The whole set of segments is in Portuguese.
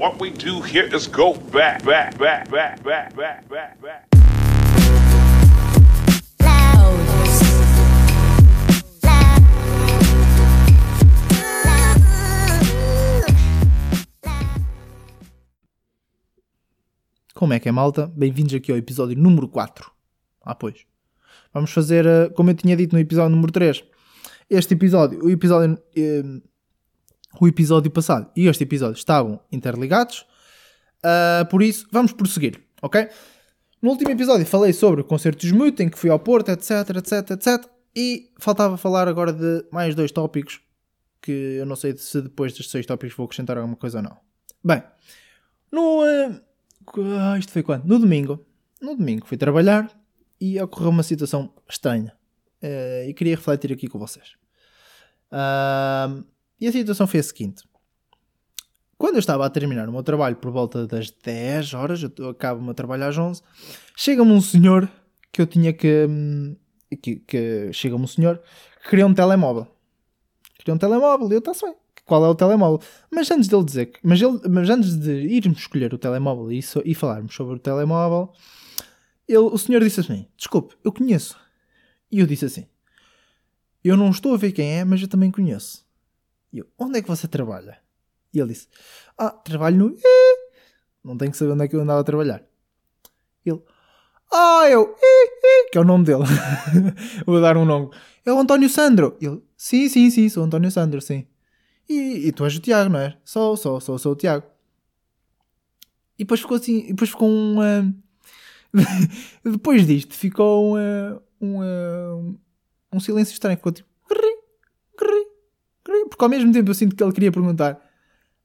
What we do here is go back, back, back, back, back, back, back, back. Como é que é, malta? Bem-vindos aqui ao episódio número 4. Ah, pois. Vamos fazer, uh, como eu tinha dito no episódio número 3, este episódio, o episódio, uh, o episódio passado e este episódio estavam interligados, uh, por isso vamos prosseguir, ok? No último episódio falei sobre o concerto de Smooth, em que fui ao Porto, etc, etc, etc, e faltava falar agora de mais dois tópicos que eu não sei se depois destes seis tópicos vou acrescentar alguma coisa ou não. Bem, no. Uh, isto foi quando? No domingo. No domingo fui trabalhar e ocorreu uma situação estranha. Uh, e queria refletir aqui com vocês. Uh, e a situação foi a seguinte. Quando eu estava a terminar o meu trabalho por volta das 10 horas, eu acabo o meu trabalho às 11, chega-me um senhor que eu tinha que. hum, que, que chega-me um senhor que queria um telemóvel. Queria um telemóvel e eu está-se bem. Qual é o telemóvel? Mas antes dele dizer. Mas, ele, mas antes de irmos escolher o telemóvel e, so- e falarmos sobre o telemóvel, ele, o senhor disse assim: Desculpe, eu conheço. E eu disse assim: Eu não estou a ver quem é, mas eu também conheço. E eu: Onde é que você trabalha? E ele disse: Ah, trabalho no. I." Não tenho que saber onde é que eu andava a trabalhar. Ele: Ah, eu. I", Que é o nome dele. Vou dar um nome. É o António Sandro. Ele: Sim, sim, sim, sou o António Sandro, sim. E, e tu és o Tiago, não é? Sou, sou, sou, sou o Tiago. E depois ficou assim. Depois ficou um. ah, depois disto ficou um, ah, um, ah, um silêncio estranho. Ficou tipo. Porque ao mesmo tempo eu sinto que ele queria perguntar.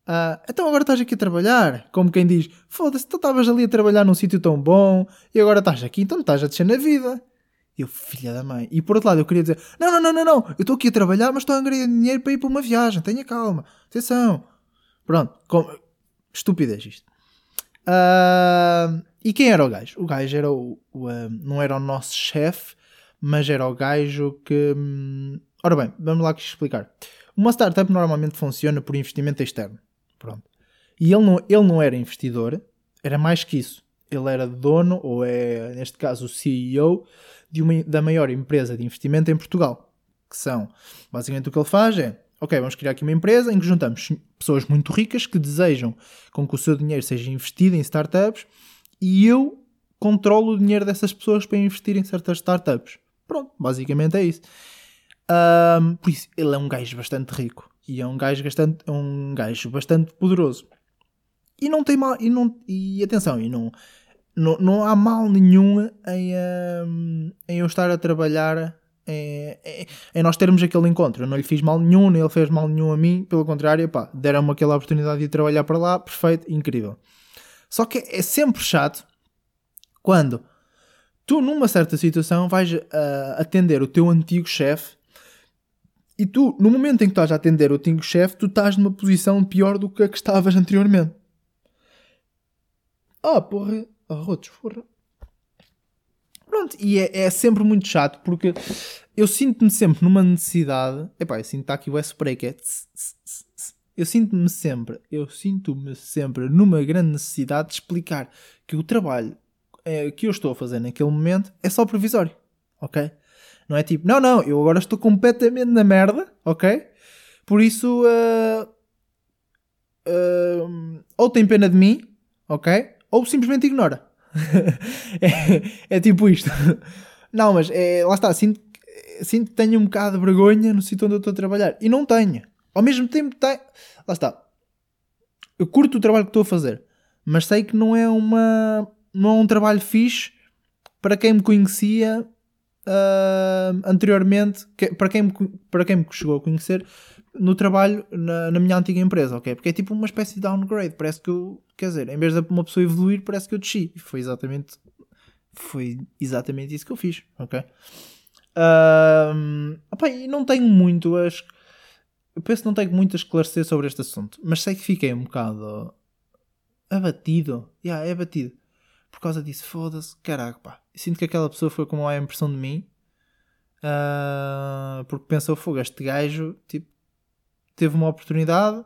"Ah, então agora estás aqui a trabalhar? Como quem diz: Foda-se, tu estavas ali a trabalhar num sítio tão bom e agora estás aqui, então estás a descer na vida. Eu, filha da mãe. E por outro lado, eu queria dizer: Não, não, não, não, não. Eu estou aqui a trabalhar, mas estou a ganhar dinheiro para ir para uma viagem. Tenha calma. Atenção. Pronto. Com... Estupidez isto. Ah, e quem era o gajo? O gajo era o. o, ah, não era o nosso chefe, mas era o gajo que. hum, Ora bem, vamos lá explicar. Uma startup normalmente funciona por investimento externo. Pronto. E ele não, ele não era investidor, era mais que isso. Ele era dono, ou é, neste caso, o CEO de uma, da maior empresa de investimento em Portugal. Que são, basicamente, o que ele faz é: ok, vamos criar aqui uma empresa em que juntamos pessoas muito ricas que desejam com que o seu dinheiro seja investido em startups e eu controlo o dinheiro dessas pessoas para investir em certas startups. Pronto, basicamente é isso. Ahm, por isso, ele é um gajo bastante rico e é um gajo bastante, é um gajo bastante poderoso. E não tem mal, e, não, e atenção, e não, não, não há mal nenhum em, ahm, em eu estar a trabalhar em, nós termos aquele encontro. Eu não lhe fiz mal nenhum, nem ele fez mal nenhum a mim, pelo contrário, pá, deram-me aquela oportunidade de trabalhar para lá, perfeito, incrível. Só que é sempre chato quando tu, numa certa situação, vais ah, atender o teu antigo chefe e tu, no momento em que estás a atender o antigo chefe, tu estás numa posição pior do que a que estavas anteriormente. Ah, porra. Ah, rotos, porra. Pronto, e é, é sempre muito chato porque eu sinto-me sempre numa necessidade. Epá, eu sinto que está aqui o que é. Eu sinto-me sempre, eu sinto-me sempre numa grande necessidade de explicar que o trabalho eh, que eu estou a fazer naquele momento é só provisório, ok? Não é tipo, não, não, eu agora estou completamente na merda, ok? Por isso, ah, ah, ou tem pena de mim, ok? Ou simplesmente ignora. é, é tipo isto. Não, mas é, lá está, sinto, sinto que tenho um bocado de vergonha no sítio onde eu estou a trabalhar. E não tenho. Ao mesmo tempo, tenho. Lá está. Eu curto o trabalho que estou a fazer, mas sei que não é uma. Não é um trabalho fixe para quem me conhecia ah, anteriormente, que- para, quem me, para quem me chegou a conhecer no trabalho na, na minha antiga empresa, ok? Porque é tipo uma espécie de downgrade. Parece que eu, quer dizer, em vez de uma pessoa evoluir, parece que eu desci. E foi exatamente, foi exatamente isso que eu fiz, ok? Opá, e não tenho muito a. es- Eu penso que não tenho muito a esclarecer sobre este assunto, mas sei que fiquei um bocado abatido. Yeah, é abatido. Por causa disso, foda-se, caraca, pá. Sinto que aquela pessoa foi com uma impressão de mim. ah, porque pensou, fogo, este gajo, tipo, teve uma oportunidade,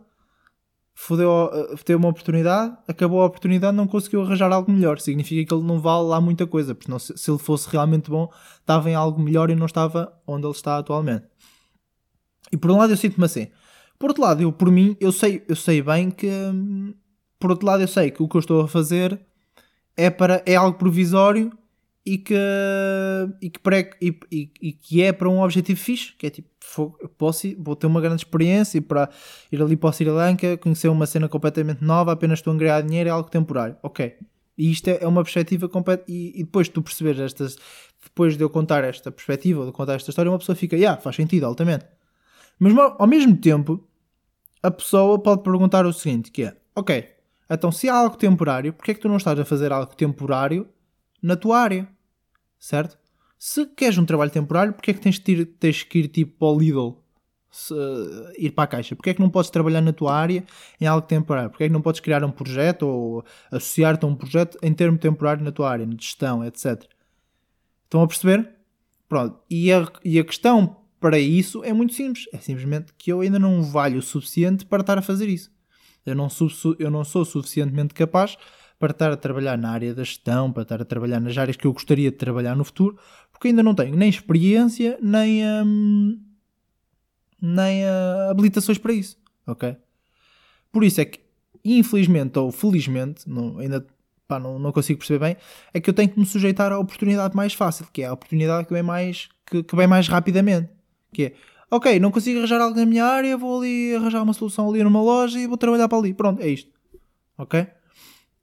fodeu, eh, teve uma oportunidade, acabou a oportunidade, não conseguiu arranjar algo melhor. Significa que ele não vale lá muita coisa, porque não, se, se ele fosse realmente bom, estava em algo melhor e não estava onde ele está atualmente. E por um lado eu sinto-me assim. Por outro lado, eu por mim, eu sei, eu sei bem que. hum, Por outro lado, eu sei que o que eu estou a fazer é, para, é algo provisório e que, e, que pré, e, e- e que é para um objetivo fixe, que é tipo, posso vou ter uma grande experiência e para ir ali para o Sri Lanka, conhecer uma cena completamente nova, apenas estou a ganhar dinheiro, é algo temporário. Ok. E isto é, é uma perspectiva completa. E, e depois de tu perceberes estas, depois de eu contar esta perspectiva, de contar esta história, uma pessoa fica, yeah, faz sentido, altamente. Mas ao mesmo tempo, a pessoa pode perguntar o seguinte, que é, ok, então se há algo temporário, porquê é que tu não estás a fazer algo temporário na tua área? Certo? Se queres um trabalho temporário, porquê é que tens, de ir, tens que ir tipo para o Lidl? Se, ir para a caixa? Porquê é que não podes trabalhar na tua área em algo temporário? Porquê é que não podes criar um projeto ou associar-te a um projeto em termo temporário na tua área, de gestão, etc. Estão a perceber? Pronto. E a, e a questão para isso é muito simples. É simplesmente que eu ainda não valho o suficiente para estar a fazer isso. Eu não, sou, eu não sou suficientemente capaz para estar a trabalhar na área da gestão, para estar a trabalhar nas áreas que eu gostaria de trabalhar no futuro, porque ainda não tenho nem experiência, nem, hum, nem ah, habilitações para isso. Ok? Por isso é que, infelizmente ou felizmente, não, ainda pá, não, não consigo perceber bem, é que eu tenho que me sujeitar à oportunidade mais fácil, que é a oportunidade que vem mais, que, que vem mais rapidamente. Que é, ok, não consigo arranjar algo na minha área, vou ali arranjar uma solução ali numa loja e vou trabalhar para ali. Pronto, é isto. Ok?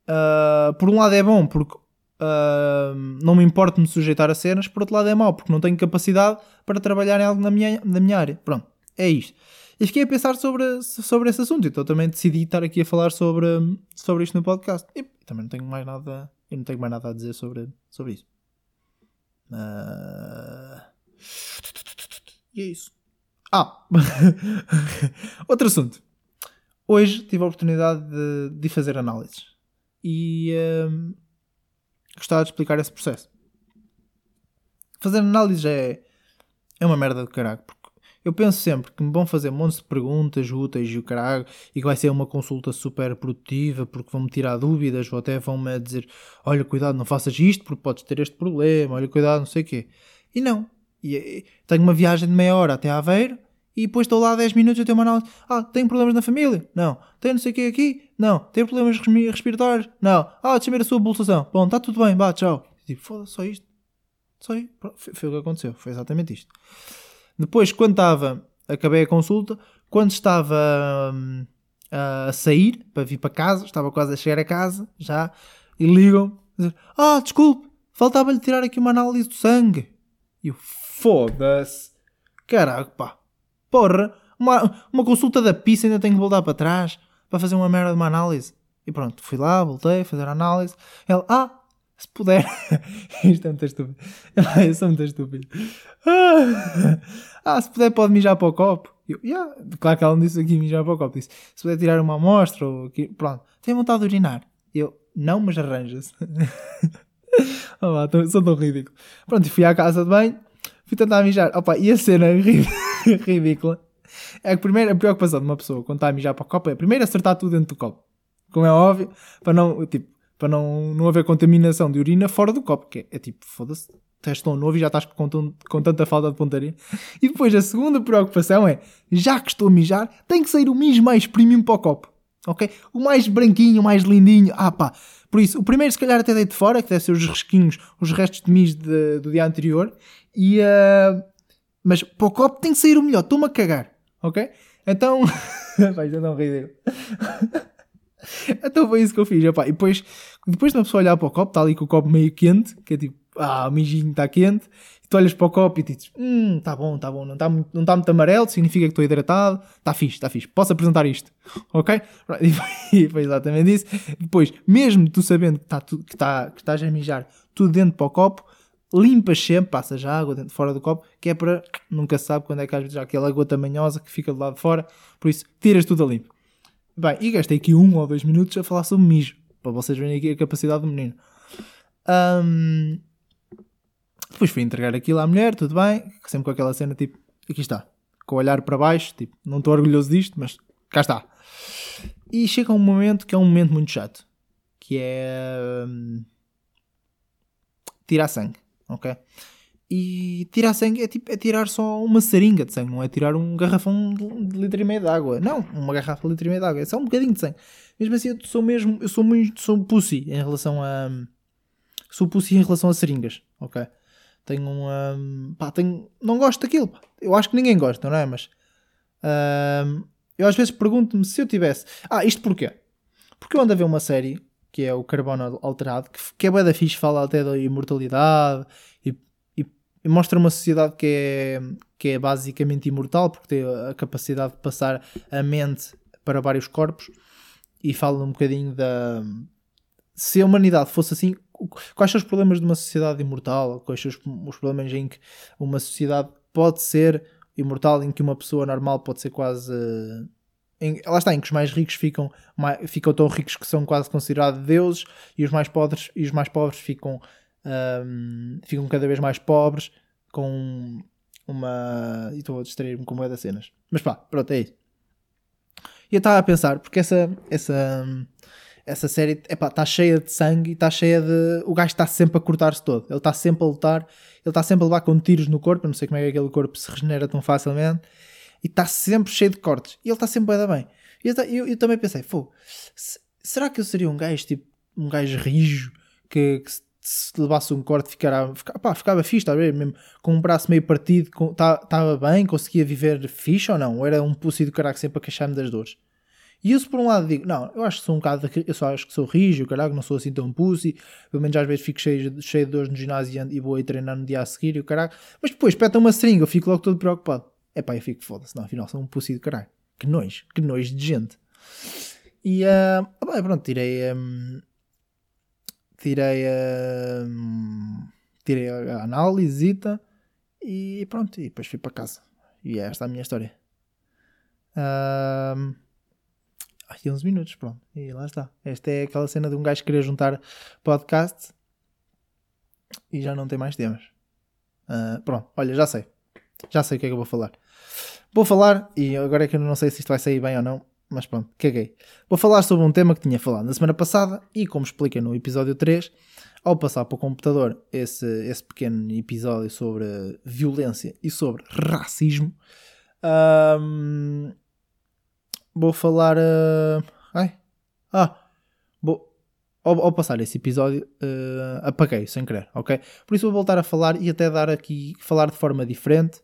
Ah, por um lado é bom porque ah, não me importa me sujeitar a cenas, por outro lado é mau porque não tenho capacidade para trabalhar em algo na minha, na minha área. Pronto, é isto. E fiquei a pensar sobre, sobre esse assunto, então também decidi estar aqui a falar sobre, sobre isto no podcast. E também não tenho mais nada, eu não tenho mais nada a dizer sobre, sobre isso. Ah, E é isso. Ah! Outro assunto. Hoje tive a oportunidade de, de fazer análises. E hum, gostava de explicar esse processo. Fazer análises é, é uma merda do caralho. Porque eu penso sempre que me vão fazer montes de perguntas úteis e o caralho, e que vai ser uma consulta super produtiva porque vão-me tirar dúvidas ou até vão-me dizer: olha, cuidado, não faças isto porque podes ter este problema, olha, cuidado, não sei o quê. E não. E, e, tenho uma viagem de meia hora até Aveiro e depois estou lá 10 minutos e tenho uma análise. Ah, tenho problemas na família? Não. Tenho não sei o quê aqui? Não. Tenho problemas respiratórios? Não. Ah, deixa-me ver a sua pulsação. Bom, está tudo bem, vá, tchau. Tipo, foda-se, só isto. Só isto. Foi, o que aconteceu. Foi exatamente isto. Depois, quando estava, acabei a consulta, quando estava hum, a sair para vir para casa, estava quase a chegar a casa, já, e ligam, ah, desculpe, faltava-lhe tirar aqui uma análise do sangue. E eu, foda-se, caraca, pá, porra, uma, uma consulta da pista ainda tenho que voltar para trás para fazer uma merda de uma análise. E pronto, fui lá, voltei a fazer a análise. Ele, ah, se puder. Isto é muito estúpido. Eu sou muito estúpido. Ah, se puder, pode mijar para o copo. Eu, yeah. Claro que ela não disse aqui mijar para o copo. Disse, se puder tirar uma amostra ou aqui, pronto. Tenho vontade de urinar. Eu, não, mas arranja-se. oh, lá, sou tão ridículo. Pronto, fui à casa de banho, fui tentar mijar. Opa, e a cena ri- ridícula é que primeiro a preocupação de uma pessoa quando está a mijar para o copo é primeiro acertar tudo dentro do copo. Como é óbvio, para não, tipo, para não, não haver contaminação de urina fora do copo, que é, é tipo, foda-se, estás tão novo e já estás com, tão- com tanta falta de pontaria. E depois a segunda preocupação é, já que estou a mijar, tem que sair o mijo mais premium para o copo. Ok? O mais branquinho, o mais lindinho. Ah pá. Por isso, o primeiro se calhar até deito fora, que deve ser os resquinhos, os restos de mijo de- do dia anterior. E, ah, mas para o copo tem que sair o melhor. Estou-me a cagar. Ok? Então... Vai, já não ridículo. Então foi isso que eu fiz. epá. E depois, depois de uma pessoa olhar para o copo, está ali com o copo meio quente, que é tipo, ah, o mijinho está quente. E tu olhas para o copo e dizes, hum, está bom, está bom, não está muito, não tá muito amarelo, significa que estou hidratado, está fixe, está fixe, posso apresentar isto, ok? E foi, foi exatamente isso. Depois, mesmo tu sabendo que, tu, que, tá, que estás a mijar tudo dentro para o copo, limpas sempre, passas água dentro, fora do copo, que é para, nunca sabe quando é que às vezes há aquela gota manhosa que fica do lado de fora, por isso, tiras tudo a limpo. Bem, e gastei aqui um ou dois minutos a falar sobre mijo, para vocês verem aqui a capacidade do menino. Ahm, depois fui entregar aquilo à mulher, tudo bem, sempre com aquela cena tipo, aqui está, com o olhar para baixo, tipo, não estou orgulhoso disto, mas cá está. E chega um momento que é um momento muito chato, que é hum, tirar sangue, ok? E tirar sangue é tipo é tirar só uma seringa de sangue, não é tirar um garrafão de, litro e meio de água. Não, uma garrafa de litro e meio de água, é só um bocadinho de sangue. Mesmo assim, eu sou mesmo, eu sou muito, sou pussy em relação a. Sou pussy em relação a seringas, ok? Tenho um. um pá, tenho, não gosto daquilo, pá. Eu acho que ninguém gosta, não é? Mas. Um, eu às vezes pergunto-me se eu tivesse. Ah, isto porquê? Porque eu ando a ver uma série que é o Carbono Alterado, que, que é bué da fixe, fala até da imortalidade e, e, e, mostra uma sociedade que é, que é basicamente imortal, porque tem a capacidade de passar a mente para vários corpos e fala um bocadinho da. Se a humanidade fosse assim, quais são os problemas de uma sociedade imortal? Quais são os, problemas em que uma sociedade pode ser imortal, em que uma pessoa normal pode ser quase. Em, lá está, em que os mais ricos ficam, mais, ficam tão ricos que são quase considerados deuses e os mais pobres, e os mais pobres ficam, um, ficam cada vez mais pobres com uma. E estou a distrair-me com das cenas. Mas pá, pronto, é isso. E eu estava a pensar, porque essa, essa, essa série está cheia de sangue e está cheia de. O gajo está sempre a cortar-se todo. Ele está sempre a lutar, ele está sempre a levar com tiros no corpo. Eu não sei como é que aquele corpo se regenera tão facilmente. E está sempre cheio de cortes. E ele está sempre bem, bem. E eu, eu, eu, também pensei, Pô, será que eu seria um gajo tipo um gajo rijo que, que se levasse um corte ficara, fica, pá, ficava fixe, está a ver? Mesmo com um braço meio partido, estava tá, bem, conseguia viver fixe ou não? Ou era um pussy do caraca sempre a queixar-me das dores? E isso por um lado digo, não, eu acho que sou um bocado, eu só acho que sou rígido, caraca, não sou assim tão pussy, pelo menos às vezes fico cheio, cheio de dores no ginásio e vou aí treinar no dia a seguir e o caraca, mas depois peta uma seringa, eu fico logo todo preocupado. É pá, eu fico foda-se, não, afinal sou um pussy do caralho. Que nojo, que nojo de gente. E, uh, bem, pronto, tirei, um, tirei a, tirei a análise e pronto, e depois fui para casa. E é esta a minha história. Um, ai, 11 minutos, pronto. E lá está. Esta é aquela cena de um gajo querer juntar podcast e já não tem mais temas. Uh, pronto, olha, já sei. Já sei o que é que eu vou falar. Vou falar, e agora é que eu não sei se isto vai sair bem ou não, mas pronto, caguei. Vou falar sobre um tema que tinha falado na semana passada e, como expliquei no episódio 3, ao passar para o computador esse, esse pequeno episódio sobre violência e sobre racismo, um, vou falar. Uh, ai, ah, vou, ao, ao, passar esse episódio, uh, apaguei sem querer, ok? Por isso vou voltar a falar e até dar aqui, falar de forma diferente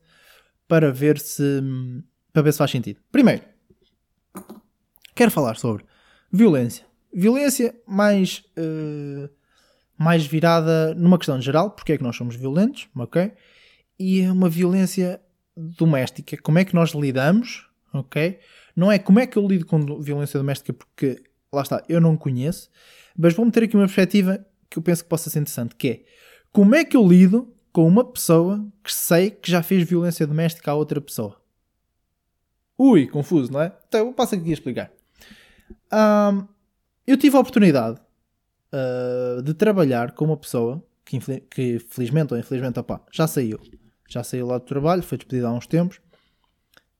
para ver se, para ver se faz sentido. Primeiro, quero falar sobre violência. Violência mais, uh, mais virada numa questão geral, porque é que nós somos violentos, ok? E uma violência doméstica, como é que nós lidamos, ok? Não é como é que eu lido com violência doméstica, porque lá está, eu não conheço, mas vou meter aqui uma perspectiva que eu penso que possa ser interessante, que é como é que eu lido com uma pessoa que sei que já fez violência doméstica a outra pessoa. Ui, confuso, não é? Então eu passo aqui a explicar. Um, eu tive a oportunidade uh, de trabalhar com uma pessoa que, que felizmente ou infelizmente opa, já saiu. Já saiu lá do trabalho, foi despedida há uns tempos.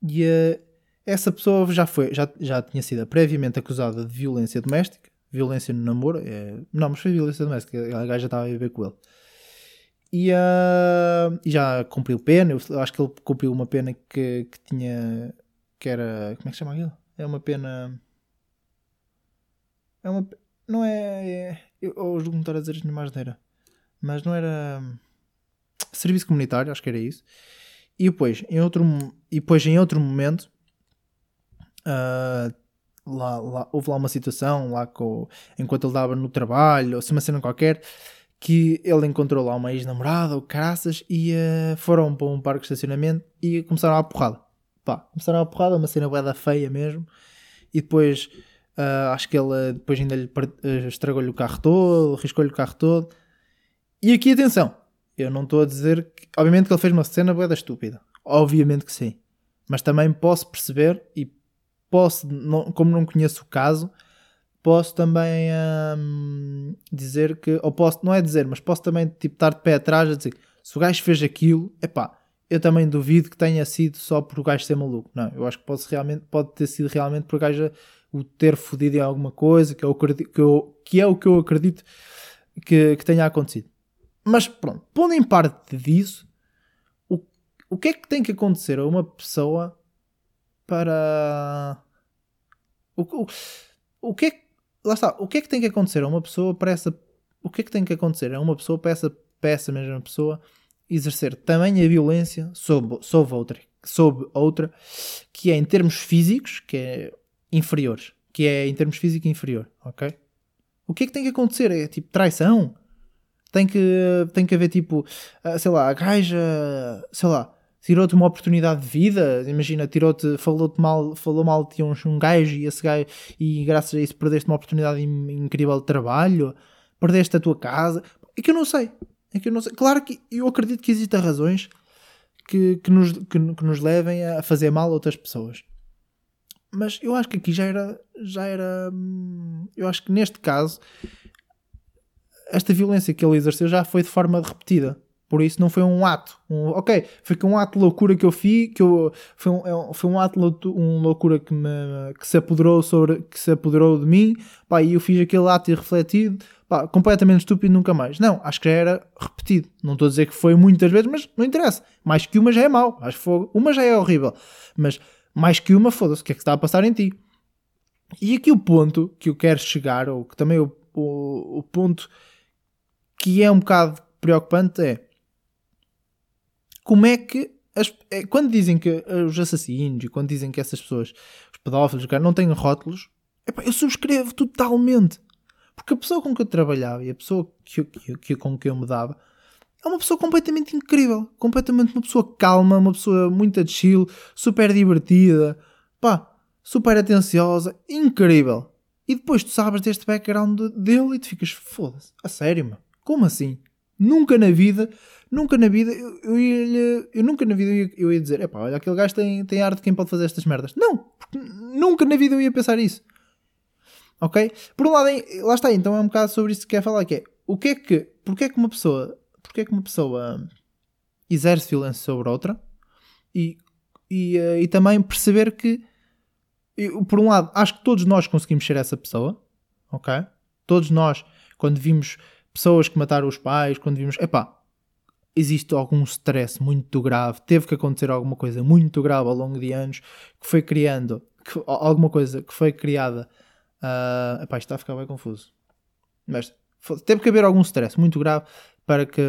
E uh, essa pessoa já, foi, já, já tinha sido previamente acusada de violência doméstica. Violência no namoro. É, não, mas foi violência doméstica. A gaja estava a viver com ele. E, uh, já cumpriu pena. Eu acho que ele cumpriu uma pena que, que tinha. que era. como é que chama aquilo? É uma pena. É uma. Não é. é eu hoje vou estar a dizer. Mas não era. Serviço comunitário, acho que era isso. E depois, em outro, e depois, em outro momento, uh, lá, lá, houve lá uma situação, lá com, enquanto ele estava no trabalho, ou se uma cena qualquer, que ele encontrou lá uma ex-namorada, ou caraças, e uh, foram para um parque de estacionamento e começaram a porrada. Pá, começaram a porrada, uma cena boeda feia mesmo. E depois, uh, acho que ele depois ainda lhe estragou-lhe o carro todo, riscou-lhe o carro todo. E aqui, atenção, eu não estou a dizer que, obviamente que ele fez uma cena boeda estúpida. Obviamente que sim. Mas também posso perceber e posso, não, como não conheço o caso, posso também hum, dizer que, ou posso, não é dizer, mas posso também tipo, estar de pé atrás a dizer se o gajo fez aquilo, epá, eu também duvido que tenha sido só por o gajo ser maluco. Não, eu acho que pode, realmente, pode ter sido realmente por o gajo o ter fodido em alguma coisa, que, eu acredito, que, eu, que é o que eu acredito que, que tenha acontecido. Mas pronto, pondo em parte disso, o, o que é que tem que acontecer a uma pessoa para. O, o, o que é que. Lá está, o que é que tem que acontecer a uma pessoa para essa. O que é que tem que acontecer a uma pessoa para essa, para essa mesma pessoa exercer também a violência sobre, sobre, outra, sobre outra, que é em termos físicos, que é inferiores, que é em termos físicos inferior, ok? O que é que tem que acontecer? É tipo traição? Tem que, tem que haver tipo, ah, sei lá, a gaja, sei lá, tirou-te uma oportunidade de vida, imagina, tirou-te, falou-te mal, falou mal de um, um gajo e esse gajo, e graças a isso perdeste uma oportunidade incrível de trabalho, perdeste a tua casa, é que eu não sei, é que eu não sei. Claro que eu acredito que existem razões que, que, nos, que, que nos levem a fazer mal a outras pessoas. Mas eu acho que aqui já era, já era. Hum, eu acho que neste caso, esta violência que ele exerceu já foi de forma repetida. Por isso não foi um ato. Um, ok, foi um ato de loucura que eu fiz, que eu, foi, um, é foi um ato de um loucura que, me, que, se apoderou sobre, que se apoderou de mim, pá, e eu fiz aquele ato irrefletido, pá, completamente estúpido, nunca mais. Não, acho que já era repetido. Não estou a dizer que foi muitas vezes, mas não interessa. Mais que uma já é mau, acho que foi, uma já é horrível. Mas mais que uma, foda-se, o que é que está a passar em ti? E aqui o ponto que eu quero chegar, ou que também o, o, o ponto que é um bocado preocupante é como é que as, é, quando dizem que os assassinos e quando dizem que essas pessoas, os pedófilos, cara, não têm rótulos, eu subscrevo totalmente. Porque a pessoa com que eu trabalhava e a pessoa que, que, que, com que eu me dava é uma pessoa completamente incrível. Completamente uma pessoa calma, uma pessoa muito chill, super divertida, pá, super atenciosa, incrível. E depois tu sabes deste background dele e tu ficas, foda-se, a sério, mano, como assim? Nunca na vida nunca na vida eu, eu, eu nunca na vida eu eu ia dizer, epá, olha, aquele gajo tem, tem arte, quem pode fazer estas merdas? Não, nunca na vida eu ia pensar isso. Ok? Por um lado, lá está, então é um bocado sobre isso que quer falar, que é, o que é que, porque é que uma pessoa, porque é que uma pessoa exerce violência sobre outra e, e, uh, e também perceber que, eu, por um lado, acho que todos nós conseguimos ser essa pessoa, ok? Todos nós, quando vimos pessoas que mataram os pais, quando vimos, epá, existe algum stress muito grave, teve que acontecer alguma coisa muito grave ao longo de anos que foi criando, que, alguma coisa que foi criada. Uh, epá, isto está a ficar bem confuso. Mas teve que haver algum stress muito grave para que.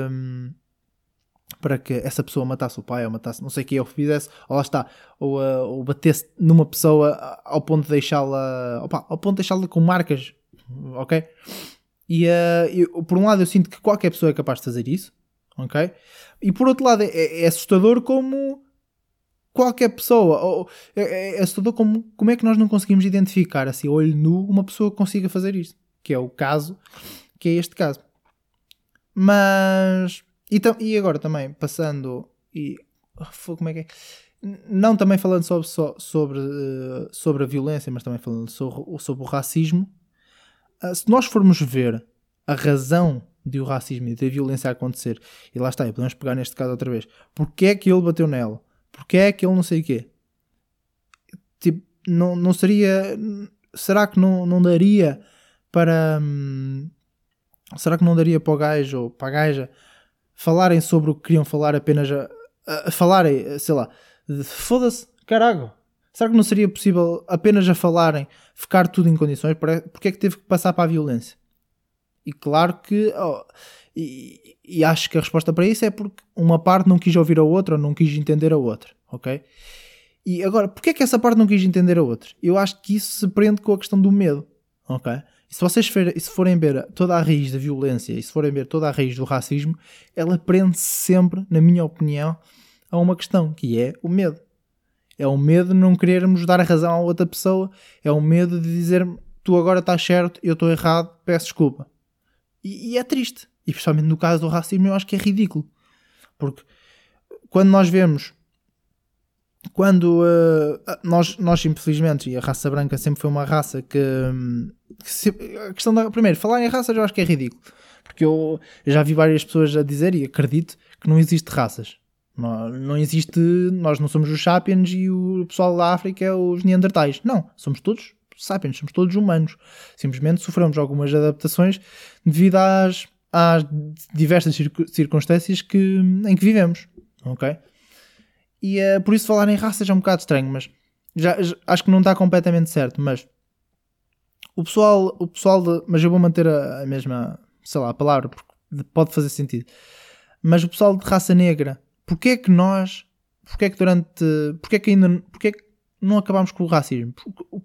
Para que essa pessoa matasse o pai ou matasse não sei o que ou fizesse, ou lá está, ou, uh, ou batesse numa pessoa ao ponto de deixá-la ao ponto de deixá-la com marcas, ok? E uh, eu, por um lado eu sinto que qualquer pessoa é capaz de fazer isso, ok? E por outro lado, é, é assustador como qualquer pessoa, ou, é, é, assustador como, como é que nós não conseguimos identificar assim, olho nu, uma pessoa que consiga fazer isto, que é o caso, que é este caso. Mas, e, e agora também, passando, e como é que é? Não também falando sobre, sobre, sobre a violência, mas também falando sobre, sobre o racismo, ah, se nós formos ver a razão de o racismo e da violência acontecer. E lá está, podemos pegar neste caso outra vez. Porquê é que ele bateu nela? Porquê é que ele não sei o quê? Tipo, não, não seria. Será que não, não daria para. Hum, será que não daria para o gajo ou para a gaja falarem sobre o que queriam falar apenas a, a, a falarem, sei lá, foda-se, caralho. Será que não seria possível apenas a falarem, ficar tudo em condições? Porque é que teve que passar para a violência? E claro que. Oh, e, e, acho que a resposta para isso é porque uma parte não quis ouvir a outra ou não quis entender a outra, ok? E agora, porquê é que essa parte não quis entender a outra? Eu acho que isso se prende com a questão do medo, ok? E se vocês se forem ver toda a raiz da violência e se forem ver toda a raiz do racismo, ela prende-se sempre, na minha opinião, a uma questão, que é o medo. É o medo de não querermos dar a razão a outra pessoa, é o medo de dizer tu agora estás certo, eu estou errado, peço desculpa. E, e, é triste. E principalmente no caso do racismo, eu acho que é ridículo. Porque quando nós vemos. Quando uh, nós, nós, infelizmente, e a raça branca sempre foi uma raça que. que se, a questão da. Primeiro, falar em raças eu acho que é ridículo. Porque eu, eu já vi várias pessoas a dizer, e acredito, que não existe raças. Não, não existe, nós não somos os sapiens e o pessoal da África é os neandertais. Não, somos todos sapiens, somos todos humanos. Simplesmente sofremos algumas adaptações devido às, às diversas circunstâncias que, em que vivemos. Ok? E é por isso falar em raças é um bocado estranho, mas já, já acho que não está completamente certo. Mas o pessoal, o pessoal de, mas eu vou manter a, a mesma, sei lá, a palavra, porque pode fazer sentido. Mas o pessoal de raça negra Porquê é que nós, porquê é que durante, porquê é que ainda, porquê é que não acabamos com o racismo?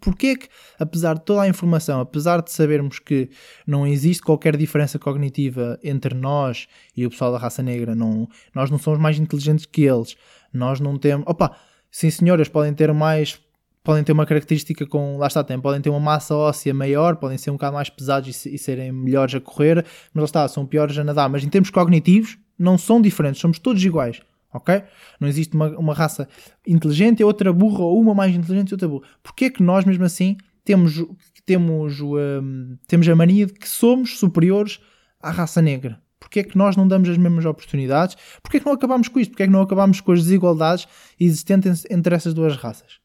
Porquê é que, apesar de toda a informação, apesar de sabermos que não existe qualquer diferença cognitiva entre nós e o pessoal da raça negra, não, nós não somos mais inteligentes que eles, nós não temos, opa, sim senhoras, podem ter mais, podem ter uma característica com, lá está, tem, podem ter uma massa óssea maior, podem ser um bocado mais pesados e, e serem melhores a correr, mas lá está, são piores a nadar, mas em termos cognitivos, não são diferentes, somos todos iguais ok? Não existe uma, uma raça inteligente e outra burra, ou uma mais inteligente e outra burra. Porquê é que nós, mesmo assim, temos, temos, um, temos a mania de que somos superiores à raça negra? Porquê é que nós não damos as mesmas oportunidades? Porquê é que não acabamos com isto? Porquê é que não acabamos com as desigualdades existentes entre essas duas raças?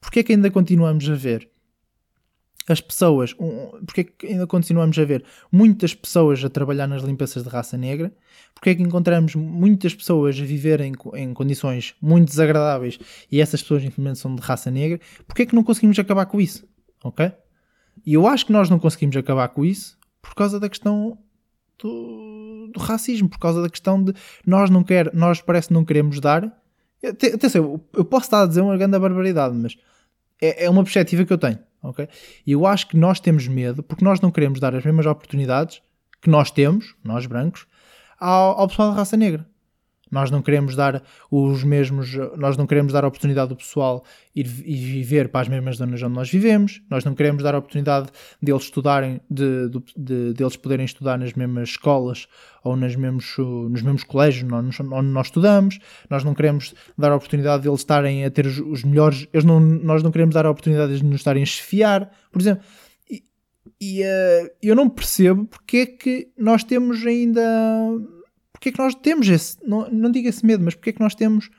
Porquê é que ainda continuamos a ver as pessoas, um, porque é que ainda continuamos a ver muitas pessoas a trabalhar nas limpezas de raça negra, porque é que encontramos muitas pessoas a viver em, condições muito desagradáveis e essas pessoas infelizmente são de raça negra, porque é que não conseguimos acabar com isso, ok? E eu acho que nós não conseguimos acabar com isso por causa da questão do, do racismo, por causa da questão de nós não quer, nós parece que não queremos dar, atenção, eu posso estar a dizer uma grande barbaridade, mas é, é uma perspectiva que eu tenho ok? E eu acho que nós temos medo porque nós não queremos dar as mesmas oportunidades que nós temos, nós brancos, ao, ao pessoal da raça negra. Nós não queremos dar os mesmos, nós não queremos dar a oportunidade do pessoal ir viver para as mesmas zonas onde nós vivemos, nós não queremos dar a oportunidade deles estudarem, de, de, de deles poderem estudar nas mesmas escolas ou nas mesmos, nos mesmos colégios onde, nós estudamos, nós não queremos dar a oportunidade deles estarem a ter os, os melhores, eles não, nós não queremos dar a oportunidade de nos estarem a chefiar, por exemplo. E, e uh, eu não percebo porque é que nós temos ainda porque é que nós temos esse, não, não digo esse medo, mas porque é que nós temos,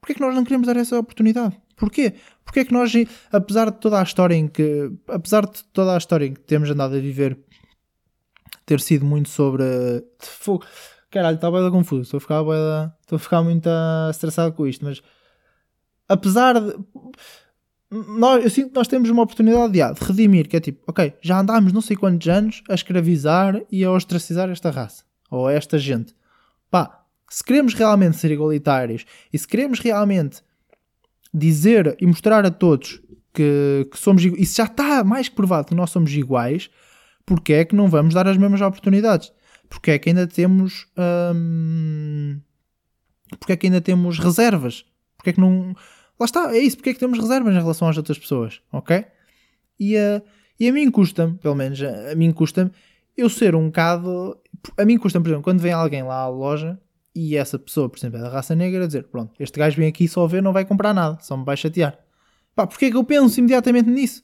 porque é que nós não queremos dar essa oportunidade? Porquê? Porque é que nós, apesar de toda a história em que, apesar de toda a história em que temos andado a viver, ter sido muito sobre fogo, caralho, está bem confuso, estou a ficar bem, estou a ficar muito estressado com isto, mas apesar de nós, eu sinto que nós temos uma oportunidade de, de redimir, que é tipo, ok, já andámos não sei quantos anos a escravizar e a ostracizar esta raça, ou esta gente. Pá, se queremos realmente ser igualitários e se queremos realmente dizer e mostrar a todos que, que somos e se já está mais que provado que nós somos iguais, porque é que não vamos dar as mesmas oportunidades? Porque é que ainda temos hum, porque é que ainda temos reservas? Porque é que não. Lá está, é isso, porque é que temos reservas em relação às outras pessoas, ok? E a, e a mim custa-me, pelo menos a, a mim custa-me, eu ser um bocado a mim custa, por exemplo, quando vem alguém lá à loja e essa pessoa, por exemplo, é da raça negra, dizer: Pronto, este gajo vem aqui só ver, não vai comprar nada, só me vai chatear. Pá, porquê é que eu penso imediatamente nisso?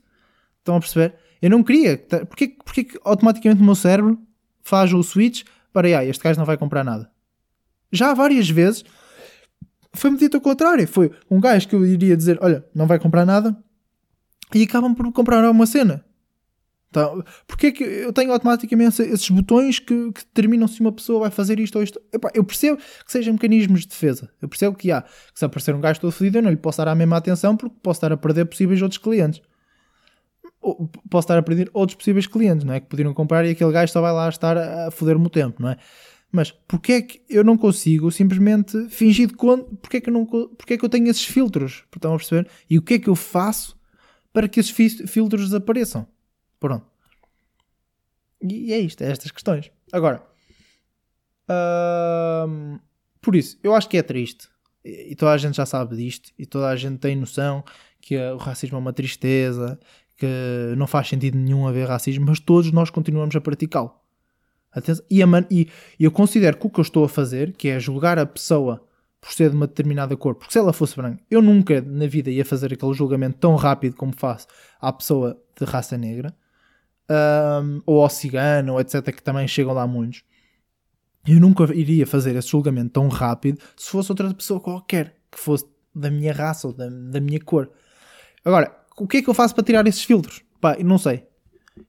Estão a perceber? Eu não queria. Porquê, porquê que automaticamente o meu cérebro faz o switch para, ah, este gajo não vai comprar nada? Já várias vezes foi-me dito ao contrário. Foi um gajo que eu iria dizer: Olha, não vai comprar nada, e acabam por comprar uma cena. Tá? Porque é que eu tenho automaticamente esses botões que, que determinam se uma pessoa vai fazer isto ou isto? Epá, eu percebo que sejam mecanismos de defesa. Eu percebo que há. Que se aparecer um gajo todo fedido, eu não lhe posso dar a mesma atenção porque posso estar a perder possíveis outros clientes. Ou, posso estar a perder outros possíveis clientes, não é? Que poderiam comprar e aquele gajo só vai lá estar a foder-me o tempo, não é? Mas porquê é que eu não consigo simplesmente fingir de conta? Porquê é que eu, porquê é que eu tenho esses filtros? Estão a perceber? E o que é que eu faço para que esses filtros desapareçam? Pronto. E é isto, é estas questões. Agora, hum, por isso, eu acho que é triste. E toda a gente já sabe disto. E toda a gente tem noção que o racismo é uma tristeza, que não faz sentido nenhum haver racismo, mas todos nós continuamos a praticá-lo. E, e, eu considero que o que eu estou a fazer, que é julgar a pessoa por ser de uma determinada cor, porque se ela fosse branca, eu nunca na vida ia fazer aquele julgamento tão rápido como faço à pessoa de raça negra um, ou ao cigano, etc., que também chegam lá muitos. Eu nunca iria fazer esse julgamento tão rápido se fosse outra pessoa qualquer, que fosse da minha raça ou da, da minha cor. Agora, o que é que eu faço para tirar esses filtros? Pá, eu não sei.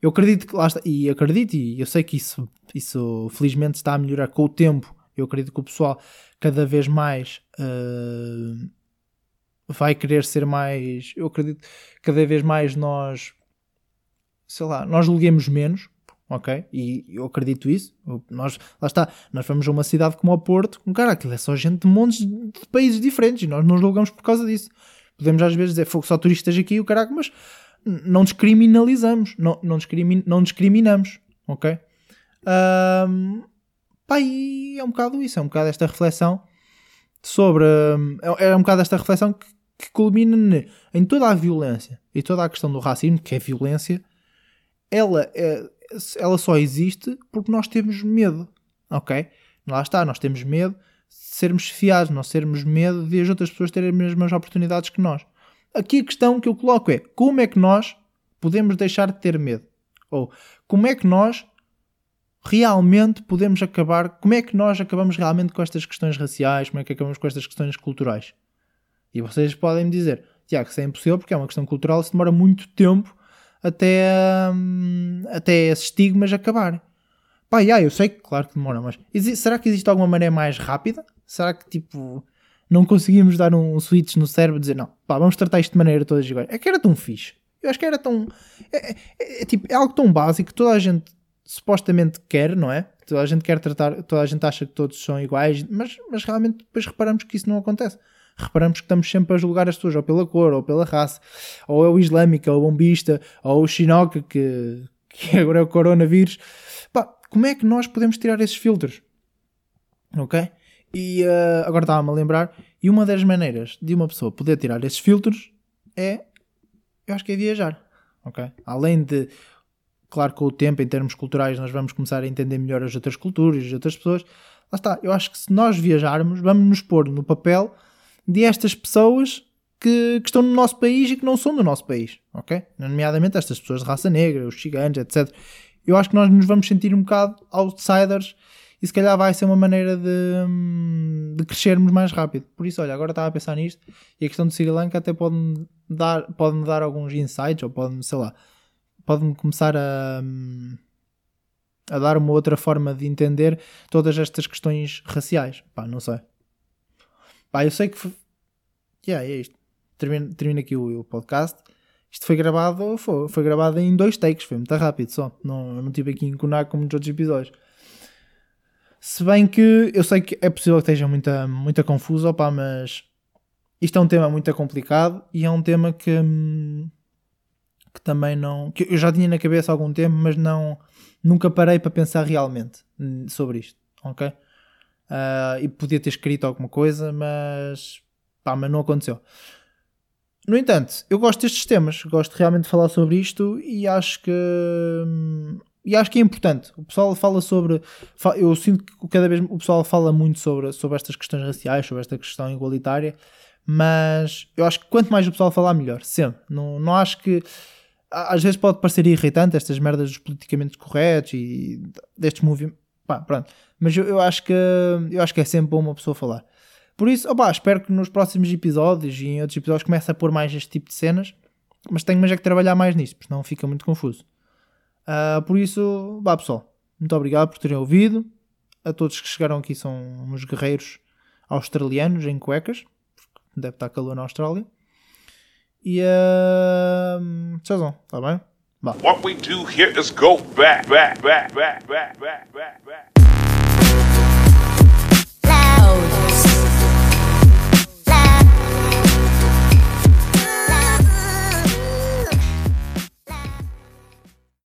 Eu acredito que lá está, e acredito, e eu sei que isso, isso felizmente está a melhorar com o tempo. Eu acredito que o pessoal cada vez mais uh, vai querer ser mais. Eu acredito que cada vez mais nós, sei lá, nós julguemos menos, ok? E eu acredito isso. Nós, lá está, nós vamos a uma cidade como o Porto, com cara, aquilo é só gente de montes de países diferentes e nós não julgamos por causa disso. Podemos às vezes dizer, fogo só turistas aqui, o caraca, mas não descriminalizamos, não, não, discrimin, não discriminamos, ok? Um, pá, e é um bocado isso, é um bocado esta reflexão sobre. É, é um bocado esta reflexão que, que culmina em toda a violência e toda a questão do racismo, que é violência, ela, é, ela só existe porque nós temos medo, ok? Lá está, nós temos medo de sermos fiados, nós termos medo de as outras pessoas terem as mesmas oportunidades que nós. Aqui a questão que eu coloco é como é que nós podemos deixar de ter medo? Ou como é que nós realmente podemos acabar, como é que nós acabamos realmente com estas questões raciais, como é que acabamos com estas questões culturais? E vocês podem me dizer, Tiago, isso é impossível porque é uma questão cultural, isso demora muito tempo até, hum, até esses estigmas acabarem. Pá, yeah, eu sei que claro que demora, mas será que existe alguma maneira mais rápida? Será que tipo não conseguimos dar um switch no cérebro e dizer não, pá, vamos tratar isto de maneira todas iguais. É que era tão fixe. Eu acho que era tão. É, é, é, tipo, é algo tão básico que toda a gente supostamente quer, não é? Toda a gente quer tratar, toda a gente acha que todos são iguais, mas, mas realmente depois reparamos que isso não acontece. Reparamos que estamos sempre a julgar as pessoas ou pela cor, ou pela raça, ou é o islâmico, ou o bombista, ou o chinoca, que, que agora é o coronavírus. Pá, como é que nós podemos tirar esses filtros? Ok? E uh, agora estava-me a lembrar, e uma das maneiras de uma pessoa poder tirar esses filtros é, eu acho que é viajar, ok? Além de, claro, com o tempo, em termos culturais, nós vamos começar a entender melhor as outras culturas, as outras pessoas. Lá está, eu acho que se nós viajarmos, vamos nos pôr no papel de estas pessoas que, que, estão no nosso país e que não são do nosso país, ok? Nomeadamente estas pessoas de raça negra, os ciganos, etc. Eu acho que nós nos vamos sentir um bocado outsiders e se calhar vai ser uma maneira de, de crescermos mais rápido. Por isso, olha, agora estava a pensar nisto e a questão de Sri Lanka até pode-me dar, pode dar alguns insights ou pode-me, sei lá, pode-me começar a, a dar uma outra forma de entender todas estas questões raciais. Pá, não sei. Pá, eu sei que. Foi... Yeah, é isto. Termino, termino aqui o, o podcast. Isto foi gravado, foi, foi gravado em dois takes, foi muito rápido só. Não, não tive aqui enconar como nos outros episódios. Se bem que eu sei que é possível que esteja muita, muita confuso, opa, mas isto é um tema muito complicado e é um tema que, hum, que também não. que eu já tinha na cabeça há algum tempo, mas não nunca parei para pensar realmente sobre isto, ok? Uh, e podia ter escrito alguma coisa, mas pá, mas não aconteceu. No entanto, eu gosto destes temas, gosto realmente de falar sobre isto e acho que hum, e acho que é importante. O pessoal fala sobre. Eu sinto que cada vez o pessoal fala muito sobre, sobre estas questões raciais, sobre esta questão igualitária, mas eu acho que quanto mais o pessoal falar, melhor. Sempre. Não, não acho que. Às vezes pode parecer irritante estas merdas dos politicamente corretos e destes movimentos. Pá, pronto. Mas eu, eu, acho que, eu acho que é sempre bom uma pessoa falar. Por isso, opa, espero que nos próximos episódios e em outros episódios comece a pôr mais este tipo de cenas. Mas tenho é que trabalhar mais nisso, porque senão fica muito confuso. Uh, por isso, vá pessoal, muito obrigado por terem ouvido. A todos que chegaram aqui são uns guerreiros australianos em cuecas, deve estar calor na Austrália. E uh, tchauzão, tá bem? What we do here is go back, back, back, back, back, back, back, back. Loud.